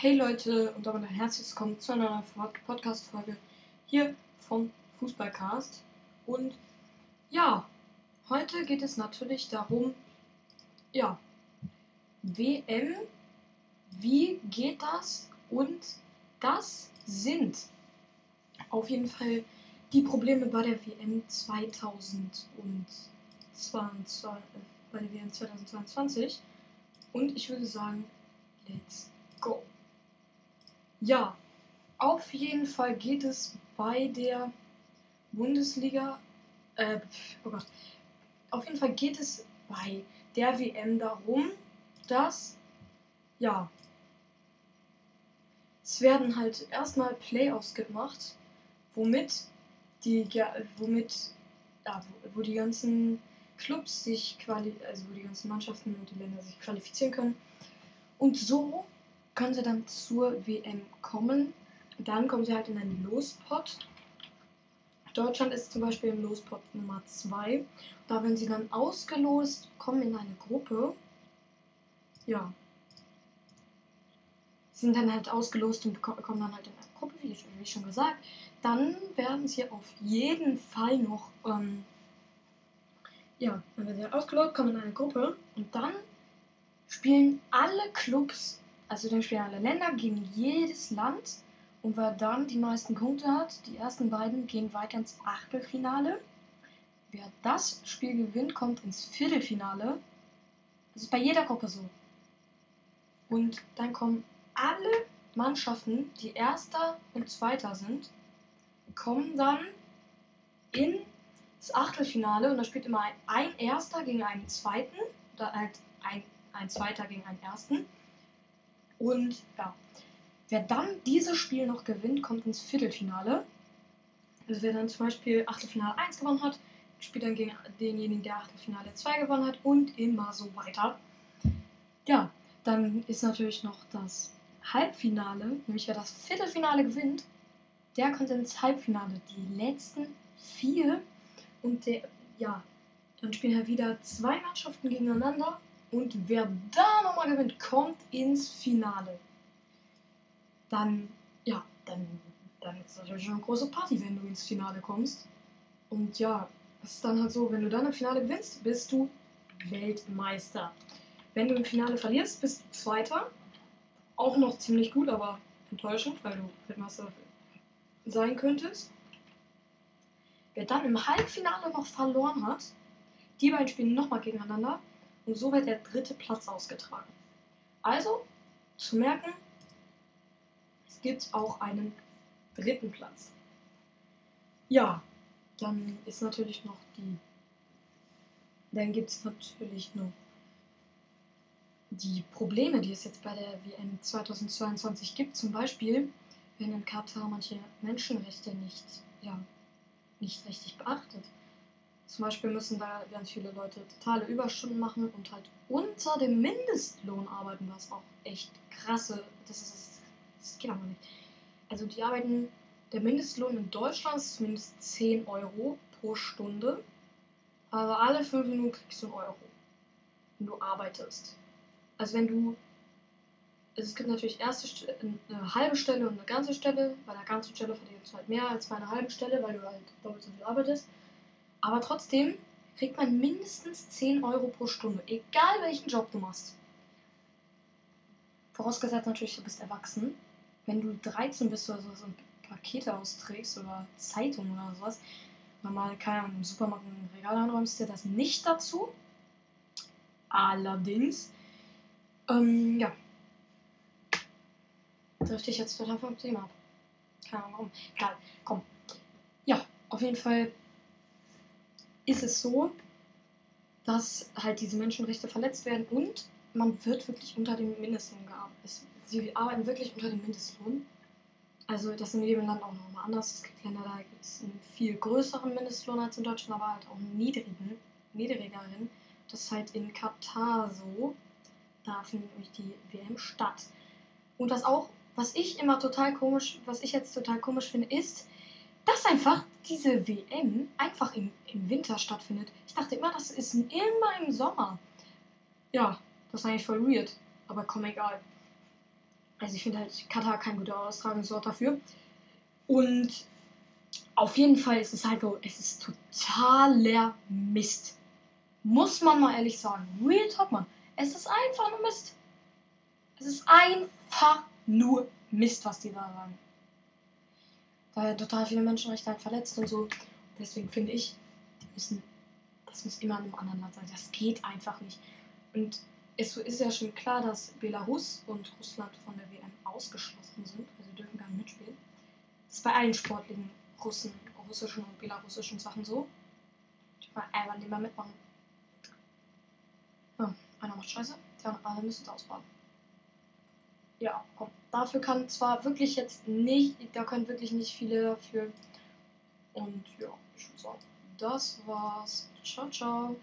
Hey Leute und damit ein herzliches Willkommen zu einer neuen Podcast-Folge hier vom Fußballcast. Und ja, heute geht es natürlich darum, ja, WM, wie geht das? Und das sind auf jeden Fall die Probleme bei der WM 2022, bei der WM 2022. Und ich würde sagen, let's go. Ja, auf jeden Fall geht es bei der Bundesliga, äh, oh Gott, auf jeden Fall geht es bei der WM darum, dass, ja, es werden halt erstmal Playoffs gemacht, womit die, womit, ja, wo, wo die ganzen Clubs sich quali, also wo die ganzen Mannschaften und die Länder sich qualifizieren können. Und so können sie dann zur WM kommen. Dann kommen sie halt in einen Lospot. Deutschland ist zum Beispiel im Lospot Nummer 2. Da werden sie dann ausgelost, kommen in eine Gruppe. Ja. Sind dann halt ausgelost und kommen dann halt in eine Gruppe, wie, wie schon gesagt. Dann werden sie auf jeden Fall noch, ähm, ja, dann werden sie ausgelost, kommen in eine Gruppe und dann spielen alle Clubs also dann spielen alle Länder gegen jedes Land. Und wer dann die meisten Punkte hat, die ersten beiden gehen weiter ins Achtelfinale. Wer das Spiel gewinnt, kommt ins Viertelfinale. Das ist bei jeder Gruppe so. Und dann kommen alle Mannschaften, die Erster und Zweiter sind, kommen dann ins Achtelfinale und da spielt immer ein, Erster gegen einen Zweiten oder halt ein, ein Zweiter gegen einen Ersten. Und ja, wer dann dieses Spiel noch gewinnt, kommt ins Viertelfinale. Also wer dann zum Beispiel Achtelfinale 1 gewonnen hat, spielt dann gegen denjenigen, der Achtelfinale 2 gewonnen hat und immer so weiter. Ja, dann ist natürlich noch das Halbfinale, nämlich wer das Viertelfinale gewinnt, der kommt ins Halbfinale. Die letzten vier und der, ja, dann spielen halt wieder zwei Mannschaften gegeneinander und wer da nochmal gewinnt, kommt ins Finale. Dann, ja, dann, dann ist das natürlich schon eine große Party, wenn du ins Finale kommst. Und ja, es ist dann halt so, wenn du dann im Finale gewinnst, bist du Weltmeister. Wenn du im Finale verlierst, bist du Zweiter. Auch noch ziemlich gut, aber enttäuschend, weil du Weltmeister sein könntest. Wer dann im Halbfinale noch verloren hat, die beiden spielen nochmal gegeneinander und so wird der dritte Platz ausgetragen. Also, zu merken, es gibt auch einen dritten Platz. Ja, dann ist natürlich noch die. Dann gibt es natürlich noch die Probleme, die es jetzt bei der WM 2022 gibt. Zum Beispiel werden in Katar manche Menschenrechte nicht, ja, nicht richtig beachtet. Zum Beispiel müssen da ganz viele Leute totale Überstunden machen und halt unter dem Mindestlohn arbeiten, was auch echt krasse, das ist, das geht aber nicht. Also die arbeiten, der Mindestlohn in Deutschland ist zumindest 10 Euro pro Stunde, aber alle 5 Minuten kriegst du einen Euro, wenn du arbeitest. Also wenn du, also es gibt natürlich erste eine halbe Stelle und eine ganze Stelle, bei der ganzen Stelle verdienst du halt mehr als bei einer halben Stelle, weil du halt doppelt so viel arbeitest. Aber trotzdem kriegt man mindestens 10 Euro pro Stunde, egal welchen Job du machst. Vorausgesetzt natürlich, du bist erwachsen. Wenn du 13 bist oder so, so Pakete austrägst oder Zeitungen oder sowas, oder mal keine Ahnung, im Supermarkt ein Regal anräumst, dir das nicht dazu. Allerdings, ähm, ja. Drifte ich jetzt total vom Thema ab. Keine Ahnung warum. Egal, komm. Ja, auf jeden Fall ist es so, dass halt diese Menschenrechte verletzt werden und man wird wirklich unter dem Mindestlohn gearbeitet. Sie arbeiten wirklich unter dem Mindestlohn. Also das ist in jedem Land auch nochmal anders. Es gibt Länder, da gibt es einen viel größeren Mindestlohn als in Deutschland, aber halt auch einen niedrigeren. Das ist halt in Katar so. Da findet nämlich die WM statt. Und was auch, was ich immer total komisch, was ich jetzt total komisch finde, ist, dass einfach diese WM einfach im, im Winter stattfindet. Ich dachte immer, das ist immer im Sommer. Ja, das ist eigentlich voll weird. Aber komm, egal. Also ich finde halt Katar kein guter Austragungsort dafür. Und auf jeden Fall ist es halt so, es ist totaler Mist. Muss man mal ehrlich sagen. Real Talk, man. Es ist einfach nur Mist. Es ist einfach nur Mist, was die da sagen. Werden total viele Menschenrechte halt verletzt und so. Deswegen finde ich, müssen, das muss immer in einem anderen Land sein. Das geht einfach nicht. Und es ist ja schon klar, dass Belarus und Russland von der WM ausgeschlossen sind. Also dürfen gar nicht mitspielen. Das ist bei allen sportlichen Russen, russischen und belarussischen Sachen so. Die können einfach nicht mehr mitmachen. Ja, einer macht Scheiße, die anderen alle müssen es ausbaden. Ja, komm. Dafür kann zwar wirklich jetzt nicht, da können wirklich nicht viele dafür. Und ja, ich würde sagen, das war's. Ciao, ciao.